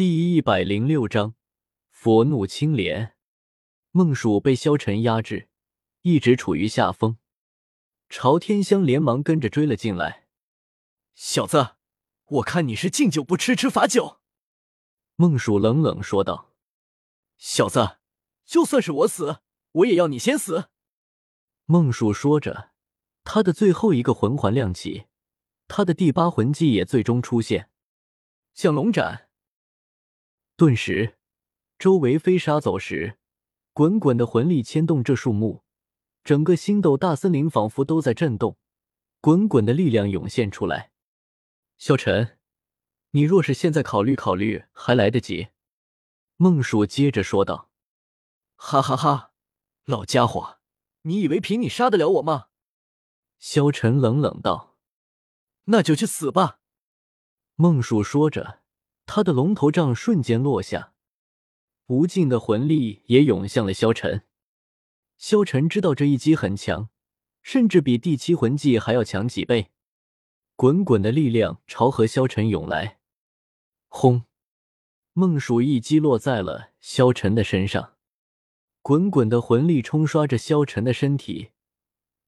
第一百零六章，佛怒青莲。孟蜀被萧晨压制，一直处于下风。朝天香连忙跟着追了进来。小子，我看你是敬酒不吃吃罚酒。孟蜀冷冷说道：“小子，就算是我死，我也要你先死。”孟蜀说着，他的最后一个魂环亮起，他的第八魂技也最终出现，降龙斩。顿时，周围飞沙走石，滚滚的魂力牵动这树木，整个星斗大森林仿佛都在震动，滚滚的力量涌现出来。萧晨，你若是现在考虑考虑，还来得及。孟蜀接着说道：“哈哈哈，老家伙，你以为凭你杀得了我吗？”萧晨冷冷道：“那就去死吧。”孟蜀说着。他的龙头杖瞬间落下，无尽的魂力也涌向了萧晨。萧晨知道这一击很强，甚至比第七魂技还要强几倍。滚滚的力量朝和萧晨涌来，轰！孟蜀一击落在了萧晨的身上，滚滚的魂力冲刷着萧晨的身体，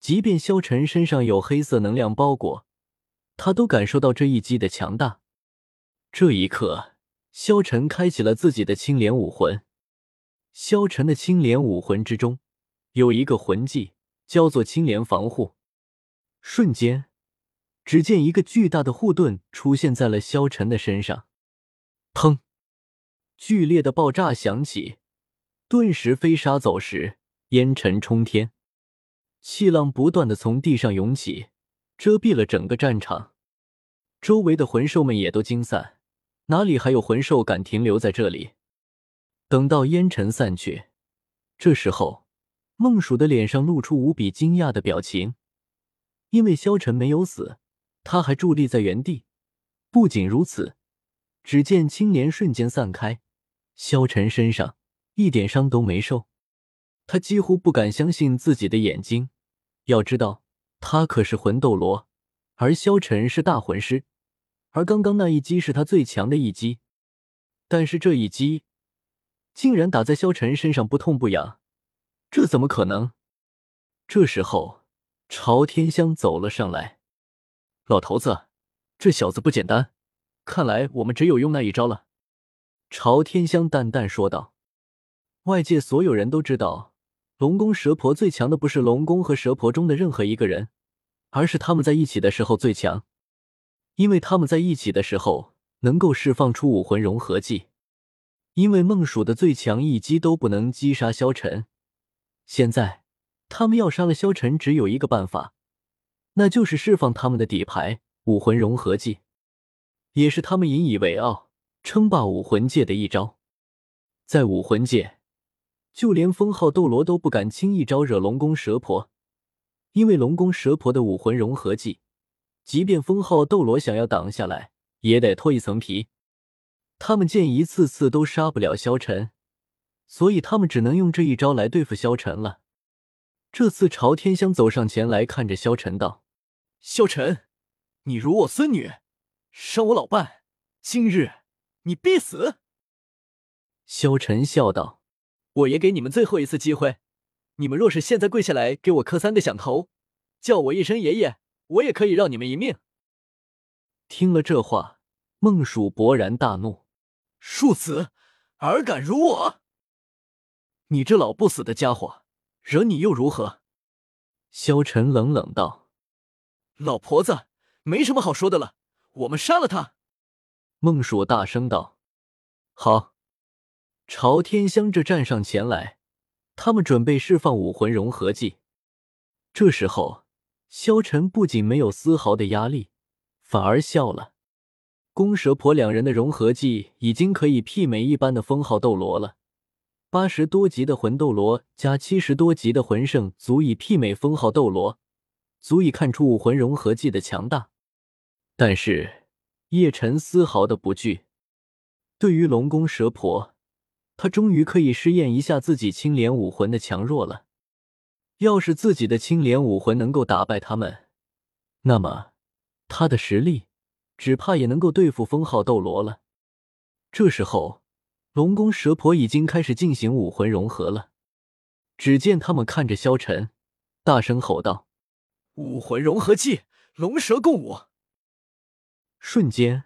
即便萧晨身上有黑色能量包裹，他都感受到这一击的强大。这一刻，萧晨开启了自己的青莲武魂。萧晨的青莲武魂之中有一个魂技，叫做青莲防护。瞬间，只见一个巨大的护盾出现在了萧晨的身上。砰！剧烈的爆炸响起，顿时飞沙走石，烟尘冲天，气浪不断的从地上涌起，遮蔽了整个战场。周围的魂兽们也都惊散。哪里还有魂兽敢停留在这里？等到烟尘散去，这时候孟蜀的脸上露出无比惊讶的表情，因为萧晨没有死，他还伫立在原地。不仅如此，只见青莲瞬间散开，萧晨身上一点伤都没受。他几乎不敢相信自己的眼睛，要知道他可是魂斗罗，而萧晨是大魂师。而刚刚那一击是他最强的一击，但是这一击竟然打在萧晨身上不痛不痒，这怎么可能？这时候，朝天香走了上来：“老头子，这小子不简单，看来我们只有用那一招了。”朝天香淡淡说道：“外界所有人都知道，龙宫蛇婆最强的不是龙宫和蛇婆中的任何一个人，而是他们在一起的时候最强。”因为他们在一起的时候能够释放出武魂融合技，因为孟蜀的最强一击都不能击杀萧晨，现在他们要杀了萧晨，只有一个办法，那就是释放他们的底牌武魂融合技，也是他们引以为傲、称霸武魂界的一招。在武魂界，就连封号斗罗都不敢轻易招惹龙宫蛇婆，因为龙宫蛇婆的武魂融合技。即便封号斗罗想要挡下来，也得脱一层皮。他们见一次次都杀不了萧晨，所以他们只能用这一招来对付萧晨了。这次朝天香走上前来看着萧晨道：“萧晨，你辱我孙女，伤我老伴，今日你必死。”萧晨笑道：“我也给你们最后一次机会，你们若是现在跪下来给我磕三个响头，叫我一声爷爷。”我也可以让你们一命。听了这话，孟蜀勃然大怒：“庶子，尔敢辱我！你这老不死的家伙，惹你又如何？”萧晨冷冷道：“老婆子，没什么好说的了，我们杀了他。”孟蜀大声道：“好！”朝天香这站上前来，他们准备释放武魂融合技。这时候。萧晨不仅没有丝毫的压力，反而笑了。公蛇婆两人的融合技已经可以媲美一般的封号斗罗了，八十多级的魂斗罗加七十多级的魂圣，足以媲美封号斗罗，足以看出武魂融合技的强大。但是叶晨丝毫的不惧。对于龙宫蛇婆，他终于可以试验一下自己青莲武魂的强弱了。要是自己的青莲武魂能够打败他们，那么他的实力只怕也能够对付封号斗罗了。这时候，龙宫蛇婆已经开始进行武魂融合了。只见他们看着萧晨，大声吼道：“武魂融合技，龙蛇共舞！”瞬间，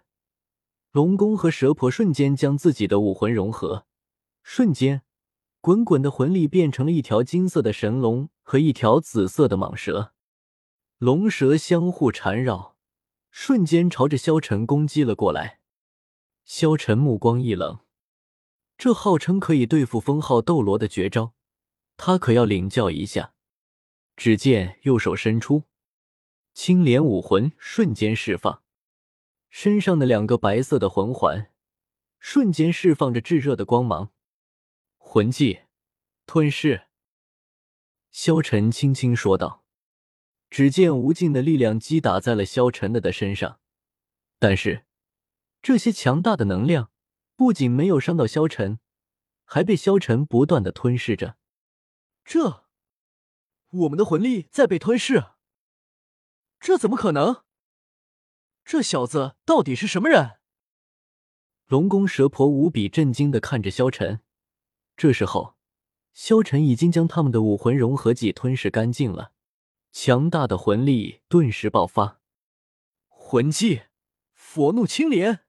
龙宫和蛇婆瞬间将自己的武魂融合，瞬间，滚滚的魂力变成了一条金色的神龙和一条紫色的蟒蛇，龙蛇相互缠绕，瞬间朝着萧晨攻击了过来。萧晨目光一冷，这号称可以对付封号斗罗的绝招，他可要领教一下。只见右手伸出，青莲武魂瞬间释放。身上的两个白色的魂环瞬间释放着炙热的光芒，魂技吞噬。萧晨轻轻说道。只见无尽的力量击打在了萧晨的的身上，但是这些强大的能量不仅没有伤到萧晨，还被萧晨不断的吞噬着。这，我们的魂力在被吞噬？这怎么可能？这小子到底是什么人？龙宫蛇婆无比震惊的看着萧晨。这时候，萧晨已经将他们的武魂融合技吞噬干净了，强大的魂力顿时爆发。魂技：佛怒青莲。